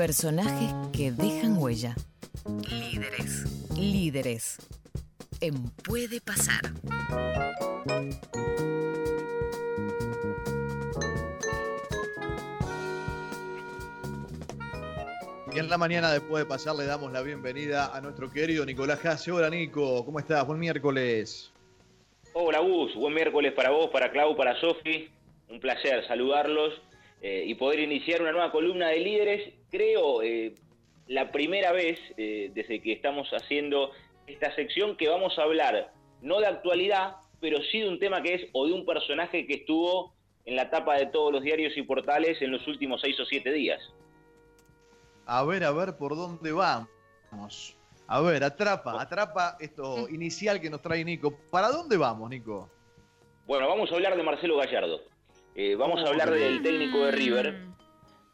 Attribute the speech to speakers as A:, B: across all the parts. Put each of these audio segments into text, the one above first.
A: Personajes que dejan huella. Líderes. Líderes. En Puede Pasar.
B: Y en la mañana después de pasar le damos la bienvenida a nuestro querido Nicolás Jase. Hola Nico, ¿cómo estás? Buen miércoles.
C: Hola Gus, buen miércoles para vos, para Clau, para Sofi. Un placer saludarlos eh, y poder iniciar una nueva columna de líderes. Creo eh, la primera vez eh, desde que estamos haciendo esta sección que vamos a hablar no de actualidad, pero sí de un tema que es o de un personaje que estuvo en la tapa de todos los diarios y portales en los últimos seis o siete días.
B: A ver, a ver por dónde vamos. A ver, atrapa, atrapa esto inicial que nos trae Nico. ¿Para dónde vamos, Nico?
C: Bueno, vamos a hablar de Marcelo Gallardo. Eh, vamos a hablar del técnico de River,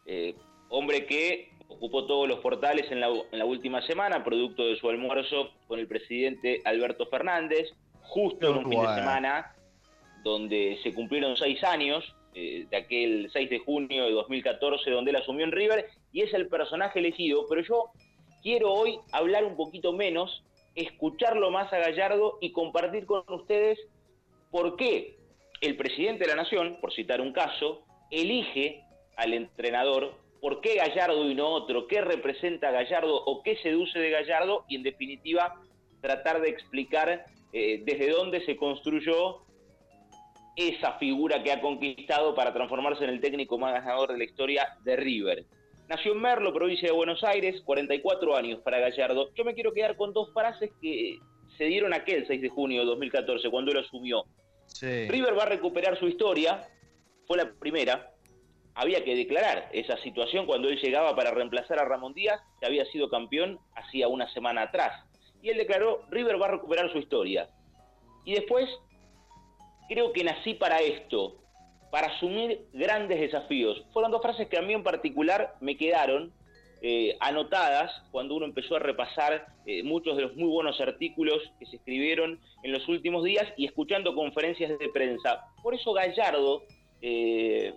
C: eh, hombre que ocupó todos los portales en la, última semana, producto de su almuerzo con el presidente Alberto Fernández, justo en un fin de semana donde se cumplieron seis años eh, de aquel 6 de junio de 2014 donde él asumió en River y es el personaje elegido, pero yo quiero hoy hablar un poquito menos, escucharlo más a Gallardo y compartir con ustedes por qué el presidente de la Nación, por citar un caso, elige al entrenador, por qué Gallardo y no otro, qué representa Gallardo o qué seduce de Gallardo y en definitiva tratar de explicar eh, desde dónde se construyó esa figura que ha conquistado para transformarse en el técnico más ganador de la historia de River. Nació en Merlo, provincia de Buenos Aires, 44 años para Gallardo. Yo me quiero quedar con dos frases que se dieron aquel 6 de junio de 2014, cuando él asumió. River va a recuperar su historia, fue la primera. Había que declarar esa situación cuando él llegaba para reemplazar a Ramón Díaz, que había sido campeón hacía una semana atrás. Y él declaró, River va a recuperar su historia. Y después creo que nací para esto, para asumir grandes desafíos. Fueron dos frases que a mí en particular me quedaron eh, anotadas cuando uno empezó a repasar eh, muchos de los muy buenos artículos que se escribieron en los últimos días y escuchando conferencias de prensa. Por eso Gallardo eh,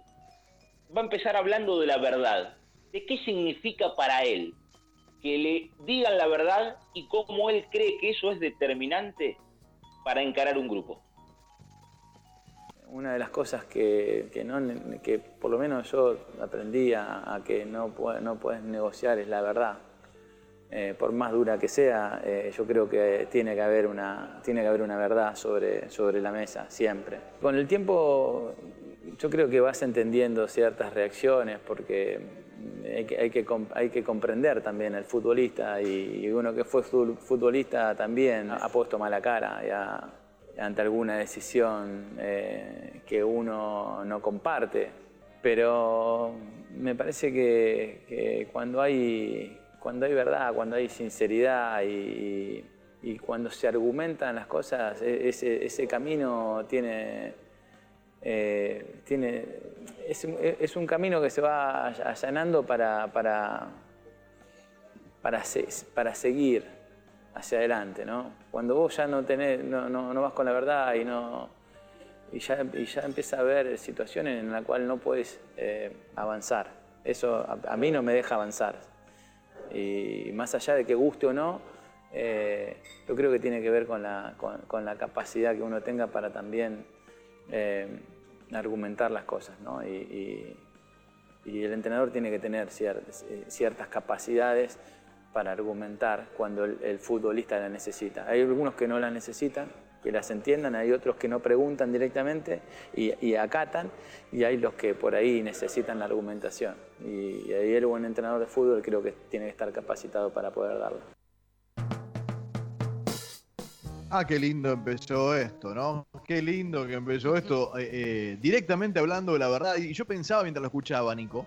C: va a empezar hablando de la verdad, de qué significa para él que le digan la verdad y cómo él cree que eso es determinante para encarar un grupo
D: una de las cosas que, que, por lo menos yo aprendí a, que no, no puedes negociar es la verdad. Eh, por más dura que sea, eh, yo creo que tiene que haber una, tiene que haber una verdad sobre, sobre la mesa, siempre. Con el tiempo yo creo que vas entendiendo ciertas reacciones porque hay que, hay que, hay que comprender también al futbolista y, uno que fue futbolista también ha puesto mala cara ante alguna decisión eh, que uno no comparte. Pero me parece que, cuando, hay, cuando hay verdad, cuando hay sinceridad y, cuando se argumentan las cosas, e, ese, camino tiene, eh, tiene es, un camino que se va allanando para, para, para, para seguir hacia adelante, ¿no? Cuando vos ya no, tenés, no, no, vas con la verdad y, no, y, ya, y ya empieza a haber situaciones en las cuales no puedes eh, avanzar. Eso a, mí no me deja avanzar. Y más allá de que guste o no, eh, yo creo que tiene que ver con la, con, la, capacidad que uno tenga para también eh, argumentar las cosas, ¿no? Y, y, el entrenador tiene que tener ciertas, ciertas capacidades para argumentar cuando el, futbolista la necesita. Hay algunos que no la necesitan, que las entiendan, hay otros que no preguntan directamente y, acatan, y hay los que por ahí necesitan la argumentación. Y, ahí el buen entrenador de fútbol creo que tiene que estar capacitado para poder darlo.
B: Ah, qué lindo empezó esto, ¿no? Qué lindo que empezó esto, eh, eh, directamente hablando de la verdad. Y yo pensaba mientras lo escuchaba, Nico,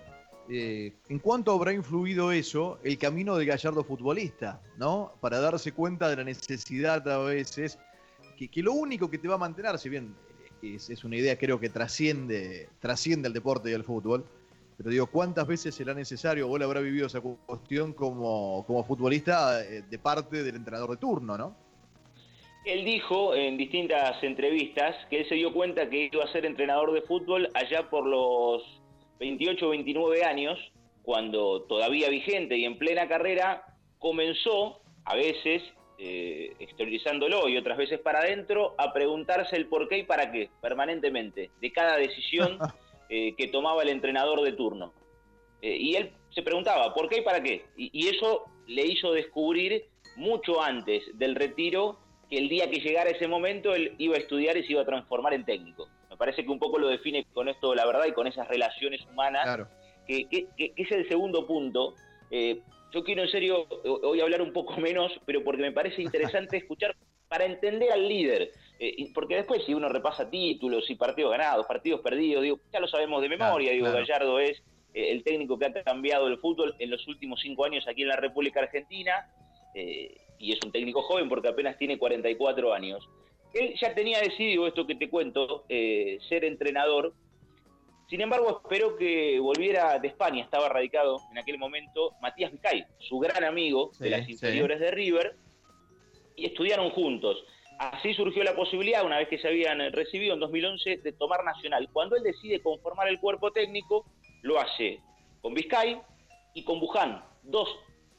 B: eh, ¿en cuánto habrá influido eso el camino de Gallardo futbolista, ¿no? Para darse cuenta de la necesidad a veces, que, lo único que te va a mantener, si bien es, una idea creo que trasciende, trasciende el deporte y el fútbol, pero digo, ¿cuántas veces será necesario él habrá vivido esa cuestión como, como futbolista de parte del entrenador de turno, ¿no?
C: Él dijo en distintas entrevistas que él se dio cuenta que iba a ser entrenador de fútbol allá por los 28 o 29 años, cuando todavía vigente y en plena carrera, comenzó a veces, eh, exteriorizándolo y otras veces para adentro, a preguntarse el por qué y para qué, permanentemente, de cada decisión eh, que tomaba el entrenador de turno. Eh, y él se preguntaba, ¿por qué y para qué? y eso le hizo descubrir mucho antes del retiro que el día que llegara ese momento él iba a estudiar y se iba a transformar en técnico. Me parece que un poco lo define con esto la verdad y con esas relaciones humanas, que, es el segundo punto. Eh, yo quiero en serio hoy hablar un poco menos, pero porque me parece interesante escuchar para entender al líder. Eh, porque después si uno repasa títulos y partidos ganados, partidos perdidos, digo, ya lo sabemos de memoria, digo, Gallardo es eh, el técnico que ha cambiado el fútbol en los últimos cinco años aquí en la República Argentina, y es un técnico joven porque apenas tiene 44 años. Él ya tenía decidido esto que te cuento, eh, ser entrenador. Sin embargo, esperó que volviera de España. Estaba radicado en aquel momento Matías Vizcay, su gran amigo de las inferiores de River, y estudiaron juntos. Así surgió la posibilidad, una vez que se habían recibido en 2011, de tomar Nacional. Cuando él decide conformar el cuerpo técnico, lo hace con Vizcay y con Buján, dos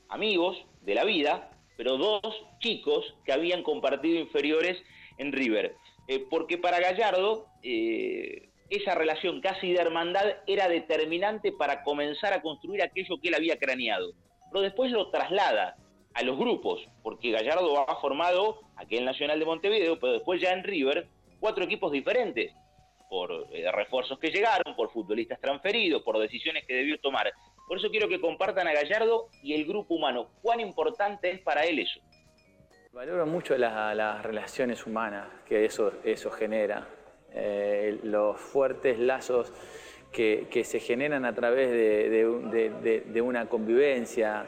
C: amigos de la vida, pero dos chicos que habían compartido inferiores en River. Eh, porque para Gallardo eh, esa relación casi de hermandad era determinante para comenzar a construir aquello que él había craneado. Pero después lo traslada a los grupos, porque Gallardo ha formado aquel Nacional de Montevideo, pero después ya en River, cuatro equipos diferentes, por eh, refuerzos que llegaron, por futbolistas transferidos, por decisiones que debió tomar. Por eso quiero que compartan a Gallardo y el grupo humano. ¿Cuán importante es para él eso?
D: Valoro mucho las relaciones humanas que eso, eso genera, eh, los fuertes lazos que, se generan a través de, una convivencia.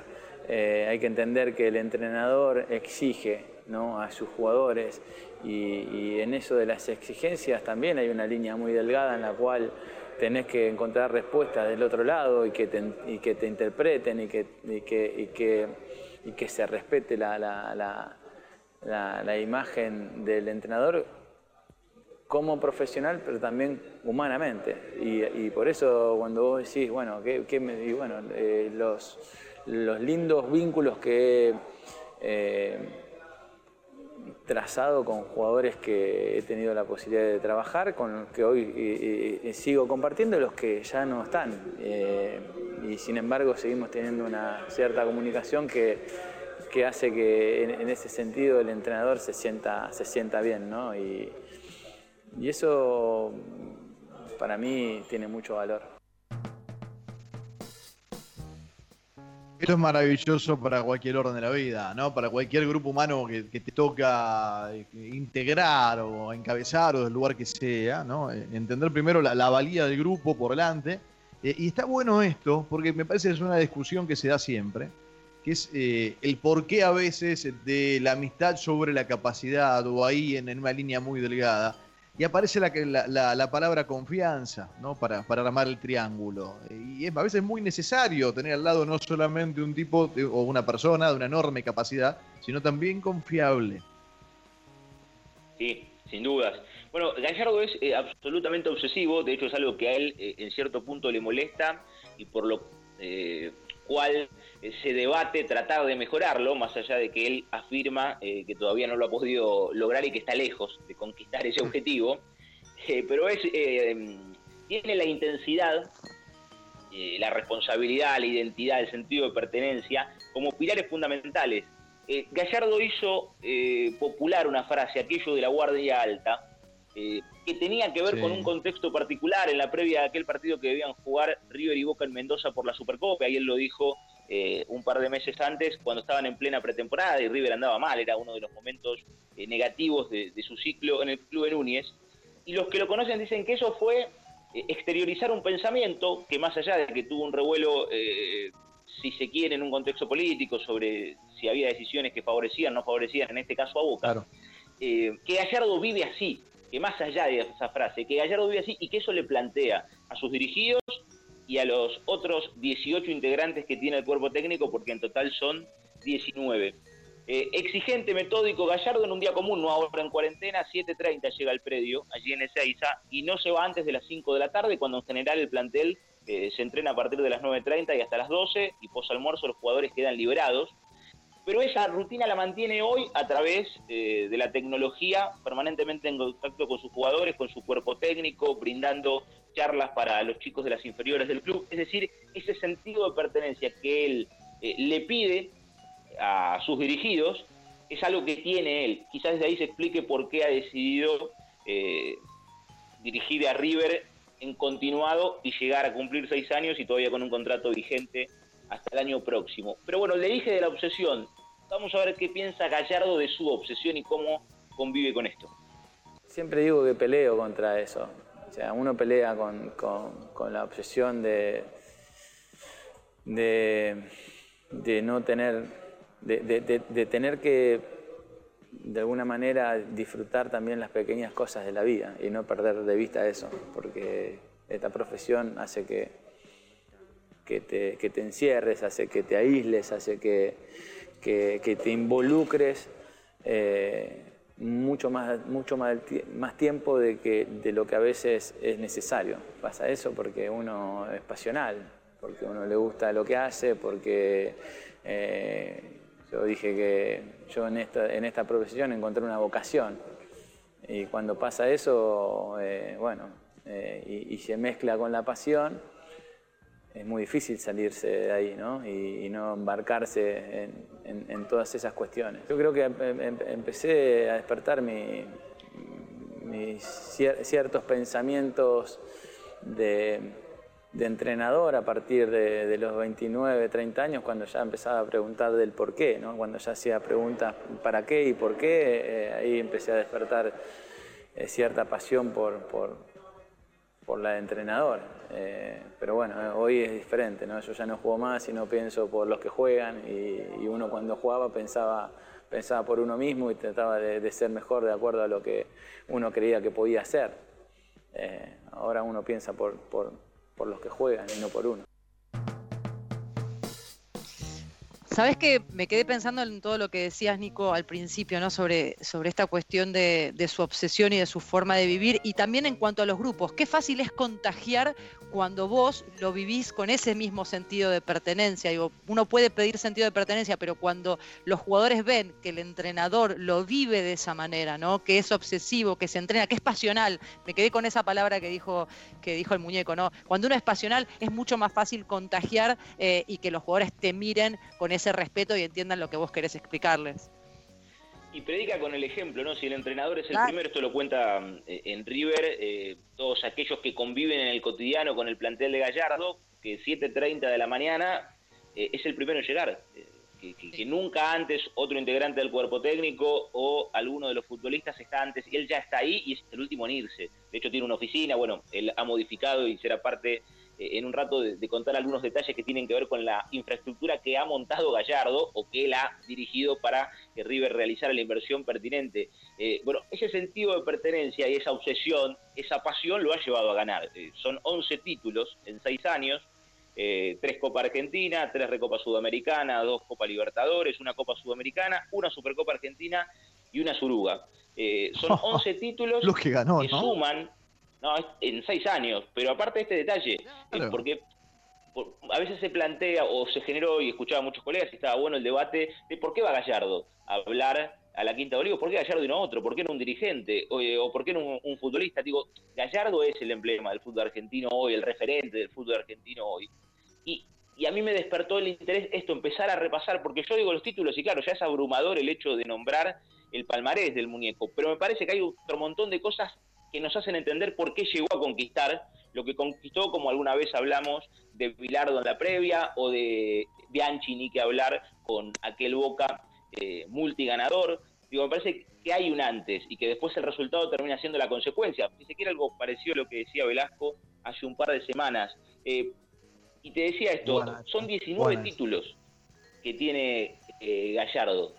D: Eh, hay que entender que el entrenador exige a sus jugadores y, en eso de las exigencias también hay una línea muy delgada en la cual tenés que encontrar respuestas del otro lado y que te, que te interpreten y que, que, que, se respete la la, imagen del entrenador como profesional, pero también humanamente. Y, por eso cuando vos decís, bueno, ¿qué, me, bueno eh, los, los lindos vínculos que eh, trazado con jugadores que he tenido la posibilidad de trabajar, con los que hoy sigo compartiendo, los que ya no están. Eh, y sin embargo seguimos teniendo una cierta comunicación que que hace que en, ese sentido el entrenador se sienta, se sienta bien, ¿no? Y, y eso para mí tiene mucho valor.
B: Esto es maravilloso para cualquier orden de la vida, ¿no? Para cualquier grupo humano que, te toca eh, integrar o encabezar o del lugar que sea, ¿no? Eh, entender primero la, valía del grupo por delante. Eh, y está bueno esto, porque me parece que es una discusión que se da siempre que es eh, el porqué a veces de la amistad sobre la capacidad o ahí en, una línea muy delgada. Y aparece la, la, palabra confianza ¿no? para, para, armar el triángulo. Y es a veces muy necesario tener al lado no solamente un tipo o una persona de una enorme capacidad, sino también confiable.
C: Sí, sin dudas. Bueno, Gallardo es eh, absolutamente obsesivo, de hecho es algo que a él eh, en cierto punto le molesta y por lo cual eh, se debate tratar de mejorarlo, más allá de que él afirma eh, que todavía no lo ha podido lograr y que está lejos de conquistar ese objetivo, eh, pero es, tiene la intensidad, la responsabilidad, la identidad, el sentido de pertenencia como pilares fundamentales. Gallardo hizo popular una frase, aquello de la guardia alta, que tenía que ver con un contexto particular. En la previa de aquel partido que debían jugar River y Boca en Mendoza por la Supercopa, y él lo dijo eh, un par de meses antes, cuando estaban en plena pretemporada y River andaba mal, era uno de los momentos eh, negativos de, su ciclo en el club de Núñez. Y los que lo conocen dicen que eso fue eh, exteriorizar un pensamiento que más allá de que tuvo un revuelo, si se quiere, en un contexto político sobre si había decisiones que favorecían o no favorecían, en este caso a Boca, que Gallardo vive así, que más allá de esa frase, que Gallardo vive así y que eso le plantea a sus dirigidos y a los otros 18 integrantes que tiene el cuerpo técnico, porque en total son 19. Eh, exigente, metódico, Gallardo en un día común, no ahora en cuarentena, 7.30 llega al predio, allí en Ezeiza, y no se va antes de las 5 de la tarde, cuando en general el plantel eh, se entrena a partir de las 9.30 y hasta las 12 y pos almuerzo los jugadores quedan liberados. Pero esa rutina la mantiene hoy a través eh, de la tecnología, permanentemente en contacto con sus jugadores, con su cuerpo técnico, brindando charlas para los chicos de las inferiores del club. Es decir, ese sentido de pertenencia que él eh, le pide a sus dirigidos es algo que tiene él. Quizás desde ahí se explique por qué ha decidido dirigir a River en continuado y llegar a cumplir seis años y todavía con un contrato vigente hasta el año próximo. Pero bueno, le dije de la obsesión. Vamos a ver qué piensa Gallardo de su obsesión y cómo convive con esto.
D: Siempre digo que peleo contra eso. O sea, uno pelea con, la obsesión de, de, no tener, de tener que de alguna manera disfrutar también las pequeñas cosas de la vida y no perder de vista eso, porque esta profesión hace que, que, te, encierres, hace que te aísles, hace que, te involucres eh, mucho, más, mucho más, más tiempo de, que, de lo que a veces es necesario. Pasa eso porque uno es pasional, porque uno le gusta lo que hace, porque... Eh, yo dije que yo en esta, en esta profesión encontré una vocación y cuando pasa eso, eh, bueno, eh, y, se mezcla con la pasión, es muy difícil salirse de ahí ¿no? Y, no embarcarse en, todas esas cuestiones. Yo creo que em, em, empecé a despertar mis ciertos pensamientos de de entrenador a partir de, los 29, 30 años, cuando ya empezaba a preguntar del por qué, ¿no? cuando ya hacía preguntas para qué y por qué, eh, ahí empecé a despertar eh, cierta pasión por, por, la de entrenador. Eh, pero bueno, hoy es diferente, ¿no? yo ya no juego más y no pienso por los que juegan y, uno cuando jugaba pensaba, pensaba por uno mismo y trataba de, ser mejor de acuerdo a lo que uno creía que podía hacer. ahora uno piensa por, por por los que juegan y no por uno.
E: Sabes que me quedé pensando en todo lo que decías, Nico, al principio, ¿no? Sobre, sobre esta cuestión de, su obsesión y de su forma de vivir, y también en cuanto a los grupos. Qué fácil es contagiar cuando vos lo vivís con ese mismo sentido de pertenencia. Digo, uno puede pedir sentido de pertenencia, pero cuando los jugadores ven que el entrenador lo vive de esa manera, ¿no? Que es obsesivo, que se entrena, que es pasional. Me quedé con esa palabra que dijo, que dijo el muñeco, ¿no? Cuando uno es pasional es mucho más fácil contagiar eh, y que los jugadores te miren con ese respeto y entiendan lo que vos querés explicarles.
C: Y predica con el ejemplo, ¿no? Si el entrenador es el primero, esto lo cuenta eh, en River, eh, todos aquellos que conviven en el cotidiano con el plantel de Gallardo, que 7.30 de la mañana eh, es el primero en llegar. Que, nunca antes otro integrante del cuerpo técnico o alguno de los futbolistas está antes, él ya está ahí y es el último en irse. De hecho tiene una oficina, bueno, él ha modificado y será parte eh, en un rato de, contar algunos detalles que tienen que ver con la infraestructura que ha montado Gallardo o que él ha dirigido para que River realizara la inversión pertinente. Eh, bueno, ese sentido de pertenencia y esa obsesión, esa pasión lo ha llevado a ganar. Eh, son 11 títulos en 6 años, tres Copa Argentina, tres Recopa Sudamericana, dos Copa Libertadores, una Copa Sudamericana, una Supercopa Argentina y una Suruga. son 11 títulos
B: Los que, ganó,
C: que suman no, en seis años. Pero aparte de este detalle, porque a veces se plantea o se generó, y escuchaba a muchos colegas, y estaba bueno el debate de por qué va Gallardo a hablar a la Quinta de Olivos, por qué Gallardo y no otro, por qué no un dirigente, o, eh, por qué no un, futbolista. Digo, Gallardo es el emblema del fútbol argentino hoy, el referente del fútbol argentino hoy. Y, y a mí me despertó el interés esto, empezar a repasar, porque yo digo los títulos, y claro, ya es abrumador el hecho de nombrar el palmarés del muñeco, pero me parece que hay otro montón de cosas que nos hacen entender por qué llegó a conquistar lo que conquistó, como alguna vez hablamos de Bilardo en la previa, o de Bianchi, ni que hablar con aquel Boca eh, multiganador. Digo, me parece que hay un antes y que después el resultado termina siendo la consecuencia. Si se quiere algo parecido a lo que decía Velasco hace un par de semanas. Eh, y te decía esto, son 19 títulos que tiene eh, Gallardo.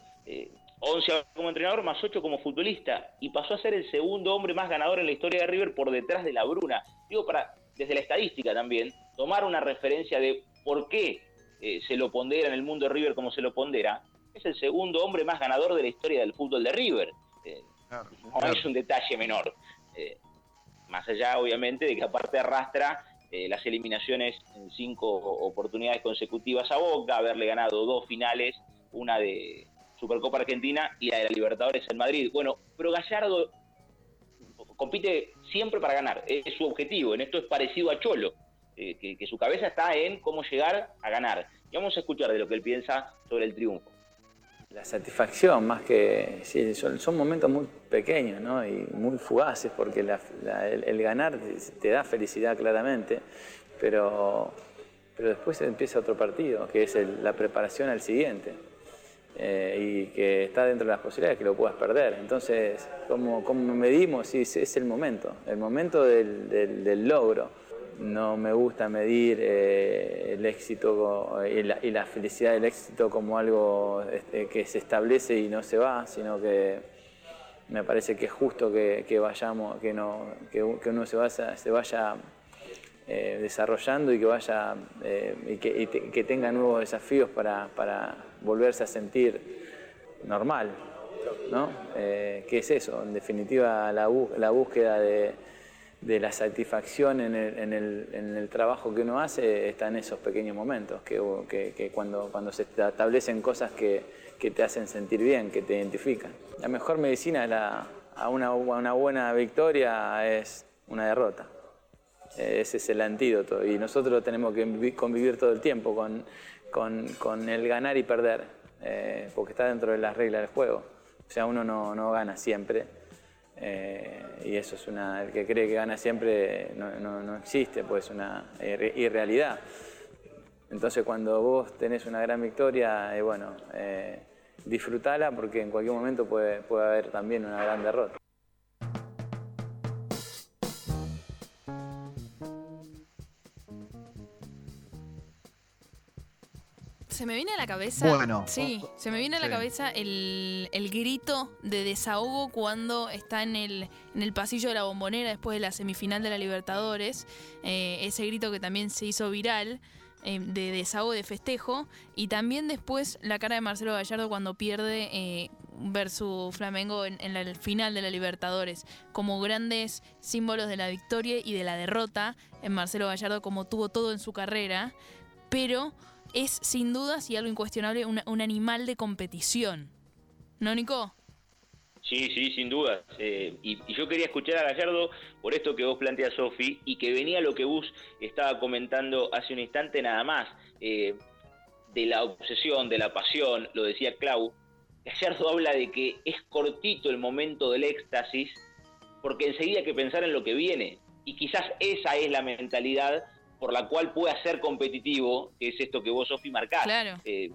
C: 11 como entrenador más 8 como futbolista y pasó a ser el segundo hombre más ganador en la historia de River por detrás de la Bruna. Digo, para desde la estadística también, tomar una referencia de por qué eh, se lo pondera en el mundo de River como se lo pondera, es el segundo hombre más ganador de la historia del fútbol de River. Eh, no es un detalle menor. Eh, más allá, obviamente, de que aparte arrastra las eliminaciones en cinco oportunidades consecutivas a Boca, haberle ganado dos finales, una de Supercopa Argentina y la de la Libertadores en Madrid. Bueno, pero Gallardo compite siempre para ganar, es su objetivo, en esto es parecido a Cholo, eh, que, su cabeza está en cómo llegar a ganar. Y vamos a escuchar de lo que él piensa sobre el triunfo.
D: La satisfacción, más que. Sí, son, momentos muy pequeños ¿no? y muy fugaces, porque el, ganar te da felicidad claramente, pero, pero después empieza otro partido, que es la preparación al siguiente. Eh, y que está dentro de las posibilidades que lo puedas perder. Entonces, como, como medimos, sí, es el momento, el momento del, logro. No me gusta medir eh, el éxito y la, felicidad del éxito como algo este, que se establece y no se va, sino que me parece que es justo que, vayamos, que, no, que, uno se vaya, se vaya eh, desarrollando y que vaya y que, tenga nuevos desafíos para volverse a sentir normal, ¿no? Eh, ¿Qué es eso? En definitiva, la, búsqueda de, la satisfacción en el, trabajo que uno hace está en esos pequeños momentos, que, cuando, se establecen cosas que, te hacen sentir bien, que te identifican. La mejor medicina a, una, una buena victoria es una derrota. Ese es el antídoto y nosotros tenemos que convivir todo el tiempo con, con, el ganar y perder, eh, porque está dentro de las reglas del juego. O sea, uno no, gana siempre. Eh, y eso es una. El que cree que gana siempre no, existe, pues es una irrealidad. Entonces, cuando vos tenés una gran victoria, eh, bueno, disfrutala porque en cualquier momento puede, puede haber también una gran derrota.
F: Se me viene a la cabeza. Bueno. Sí, se me viene a la cabeza el, grito de desahogo cuando está en el, en el pasillo de la bombonera después de la semifinal de la Libertadores. Eh, ese grito que también se hizo viral. Eh, de desahogo de festejo y también después la cara de Marcelo Gallardo cuando pierde eh, versus Flamengo en, en el final de la Libertadores como grandes símbolos de la victoria y de la derrota en Marcelo Gallardo como tuvo todo en su carrera pero es sin dudas y algo incuestionable un, animal de competición. ¿No, Nico?
C: Sí, sí, sin dudas. Eh, y, yo quería escuchar a Gallardo por esto que vos planteas, Sofi, y que venía lo que Bus estaba comentando hace un instante nada más, eh, de la obsesión, de la pasión, lo decía Clau. Gallardo habla de que es cortito el momento del éxtasis, porque enseguida hay que pensar en lo que viene. Y quizás esa es la mentalidad por la cual pueda ser competitivo, que es esto que vos, Sofi, marcás.
F: Claro.
C: Eh,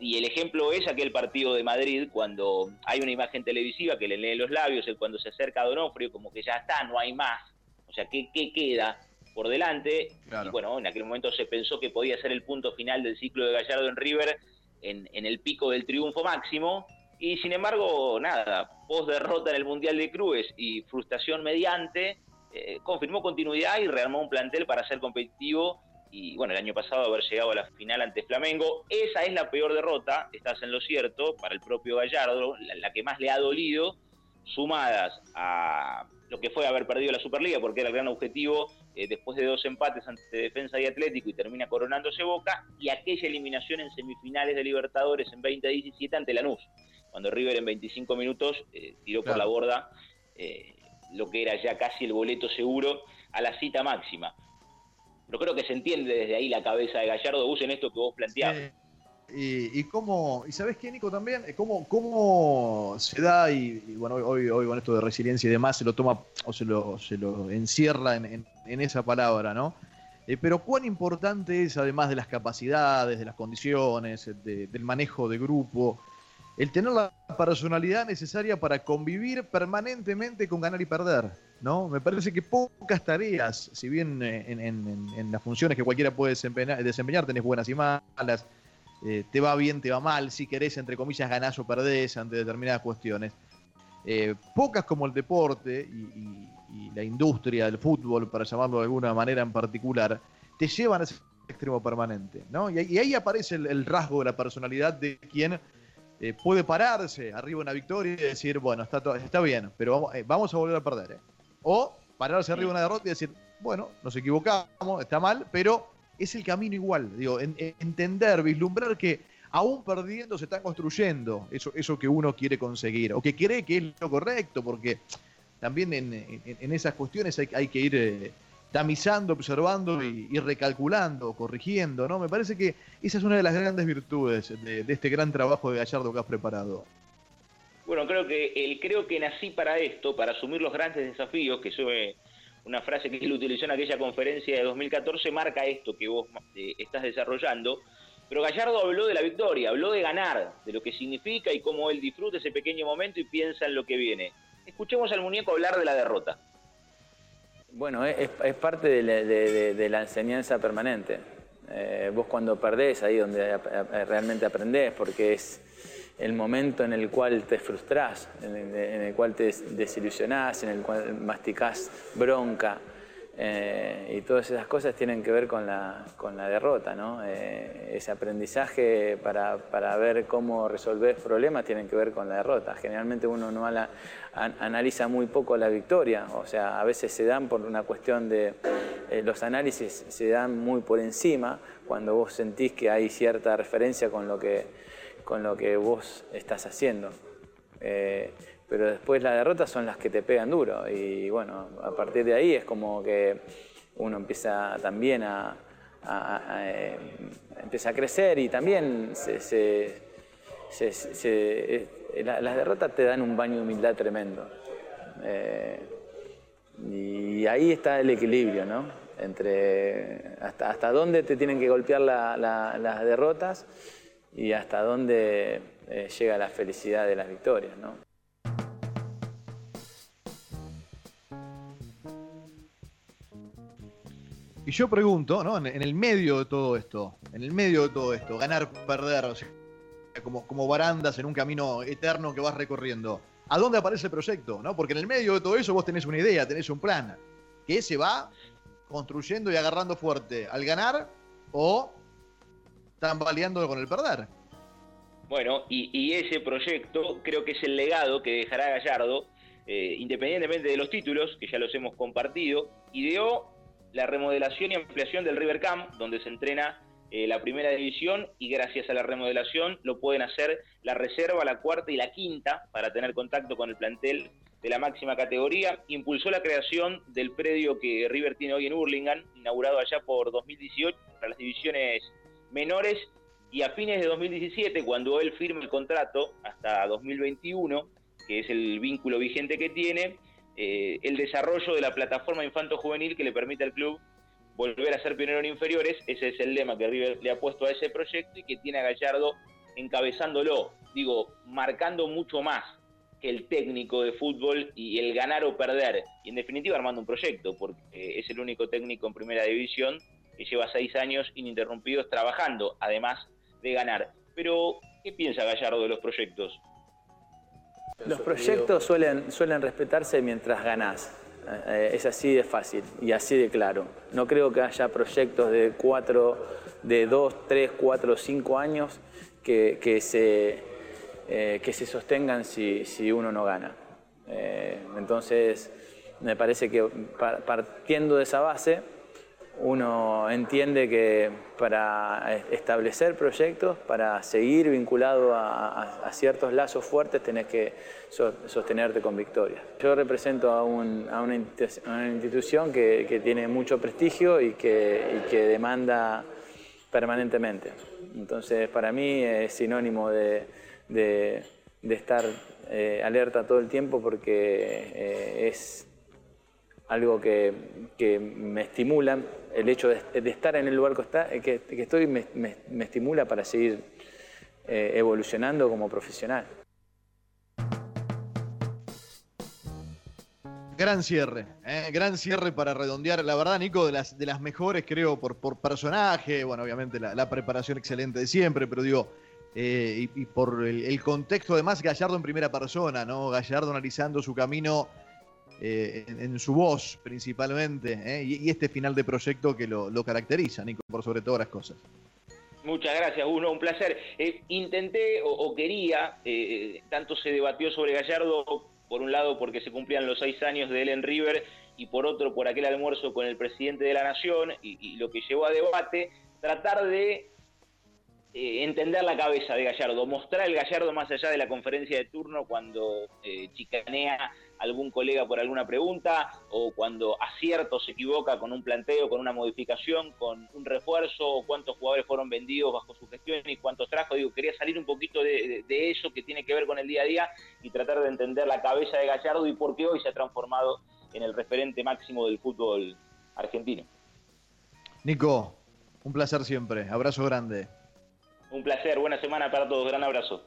C: y el ejemplo es aquel partido de Madrid, cuando hay una imagen televisiva que le lee los labios, el cuando se acerca a Donofrio, como que ya está, no hay más. O sea, ¿qué, qué queda por delante? Y bueno, en aquel momento se pensó que podía ser el punto final del ciclo de Gallardo en River, en, en el pico del triunfo máximo. Y sin embargo, nada, post derrota en el Mundial de Clubes y frustración mediante, eh, confirmó continuidad y rearmó un plantel para ser competitivo y bueno, el año pasado haber llegado a la final ante Flamengo. Esa es la peor derrota, estás en lo cierto, para el propio Gallardo, la, que más le ha dolido, sumadas a lo que fue haber perdido la Superliga, porque era el gran objetivo, eh, después de dos empates ante Defensa y Atlético y termina coronándose Boca, y aquella eliminación en semifinales de Libertadores en 2017 ante Lanús, cuando River en 25 minutos eh, tiró por la borda lo que era ya casi el boleto seguro a la cita máxima. Pero creo que se entiende desde ahí la cabeza de Gallardo, usen esto que vos planteabas.
B: Y, y, cómo, y sabes qué, Nico, también, cómo, cómo se da, y, bueno, hoy, hoy con esto de resiliencia y demás se lo toma o se lo, se lo encierra en, esa palabra, ¿no? Eh, pero cuán importante es, además de las capacidades, de las condiciones, del manejo de grupo, el tener la personalidad necesaria para convivir permanentemente con ganar y perder. ¿no? Me parece que pocas tareas, si bien eh, en, las funciones que cualquiera puede desempeñar, tenés buenas y malas, eh, te va bien, te va mal, si querés, entre comillas, ganás o perdés ante determinadas cuestiones. Eh, pocas como el deporte y, la industria del fútbol, para llamarlo de alguna manera en particular, te llevan a ese extremo permanente. ¿no? Y, ahí aparece el rasgo de la personalidad de quien eh, puede pararse arriba una victoria y decir, bueno, está, está bien, pero vamos, eh, vamos a volver a perder. ¿eh? O pararse arriba una derrota y decir, bueno, nos equivocamos, está mal, pero es el camino igual. Digo, entender, vislumbrar que aún perdiendo se está construyendo eso, eso que uno quiere conseguir o que cree que es lo correcto, porque también en, esas cuestiones hay, que ir tamizando, observando y, recalculando, corrigiendo, ¿no? Me parece que esa es una de las grandes virtudes de, este gran trabajo de Gallardo que has preparado.
C: Bueno, creo que el creo que nací para esto, para asumir los grandes desafíos, que es una frase que él utilizó en aquella conferencia de 2014, marca esto que vos eh, estás desarrollando. Pero Gallardo habló de la victoria, habló de ganar, de lo que significa y cómo él disfruta ese pequeño momento y piensa en lo que viene. Escuchemos al muñeco hablar de la derrota.
D: Bueno, es, parte de la, enseñanza permanente. Eh, vos cuando perdés, ahí donde realmente aprendés, porque es el momento en el cual te frustrás, en el, cual te desilusionás, en el cual masticás bronca. Eh, y todas esas cosas tienen que ver con la, con la derrota, ¿no? Eh, ese aprendizaje para, para, ver cómo resolver problemas tiene que ver con la derrota. Generalmente uno no analiza muy poco la victoria, o sea, a veces se dan por una cuestión de... Eh, los análisis se dan muy por encima cuando vos sentís que hay cierta referencia con lo que, con lo que vos estás haciendo pero después las derrotas son las que te pegan duro y bueno, a partir de ahí es como que uno empieza también a, eh, empieza a crecer y también se, eh, las derrotas te dan un baño de humildad tremendo. Eh, y ahí está el equilibrio, ¿no? Entre hasta, hasta dónde te tienen que golpear las derrotas y hasta dónde llega la felicidad de las victorias, ¿no?
B: Y yo pregunto, ¿no? En, el medio de todo esto, en el medio de todo esto, ganar, perder, o sea, como, como barandas en un camino eterno que vas recorriendo. ¿A dónde aparece el proyecto? ¿no? Porque en el medio de todo eso vos tenés una idea, tenés un plan, que se va construyendo y agarrando fuerte al ganar o tambaleando con el perder.
C: Bueno, y, ese proyecto creo que es el legado que dejará Gallardo, eh, independientemente de los títulos, que ya los hemos compartido, ideó la remodelación y ampliación del River Camp, donde se entrena eh, la primera división y gracias a la remodelación lo pueden hacer la reserva, la cuarta y la quinta para tener contacto con el plantel de la máxima categoría. Impulsó la creación del predio que River tiene hoy en Hurlingham, inaugurado allá por 2018 para las divisiones menores y a fines de 2017, cuando él firma el contrato hasta 2021, que es el vínculo vigente que tiene, eh, el desarrollo de la plataforma infanto-juvenil que le permite al club volver a ser pionero en inferiores. Ese es el lema que River le ha puesto a ese proyecto y que tiene a Gallardo encabezándolo, digo, marcando mucho más que el técnico de fútbol y el ganar o perder. Y en definitiva armando un proyecto, porque es el único técnico en primera división que lleva seis años ininterrumpidos trabajando, además de ganar. Pero, ¿qué piensa Gallardo de los proyectos?
D: Los proyectos suelen, suelen respetarse mientras ganás. Eh, es así de fácil y así de claro. No creo que haya proyectos de cuatro, de dos, tres, cuatro, cinco años que, que se, eh, que se sostengan si, si, uno no gana. Eh, entonces, me parece que partiendo de esa base, uno entiende que para establecer proyectos, para seguir vinculado a, ciertos lazos fuertes, tenés que sostenerte con victorias. Yo represento a, una, institución que, tiene mucho prestigio y que, demanda permanentemente. Entonces, para mí es sinónimo de, estar eh, alerta todo el tiempo porque eh, es algo que, me estimula, el hecho de, estar en el lugar que, está, que, estoy me, estimula para seguir eh, evolucionando como profesional.
B: Gran cierre, eh, gran cierre para redondear. La verdad, Nico, de las, de las mejores, creo, por, por personaje, bueno, obviamente la, preparación excelente de siempre, pero digo, eh, y, por el, el, contexto, además, Gallardo en primera persona, ¿no? Gallardo analizando su camino eh, en, su voz principalmente, eh, y, este final de proyecto que lo, caracteriza, Nico, por sobre todas las cosas.
C: Muchas gracias, Uno, un placer. Eh, intenté o, quería, tanto se debatió sobre Gallardo, por un lado porque se cumplían los seis años de Ellen River, y por otro por aquel almuerzo con el presidente de la Nación y, lo que llevó a debate, tratar de entender la cabeza de Gallardo, mostrar el Gallardo más allá de la conferencia de turno cuando chicanea algún colega por alguna pregunta o cuando acierto se equivoca con un planteo, con una modificación, con un refuerzo, cuántos jugadores fueron vendidos bajo su gestión y cuántos trajo. Digo, quería salir un poquito de, eso que tiene que ver con el día a día y tratar de entender la cabeza de Gallardo y por qué hoy se ha transformado en el referente máximo del fútbol argentino.
B: Nico, un placer siempre. Abrazo grande.
C: Un placer, buena semana para todos. Gran abrazo.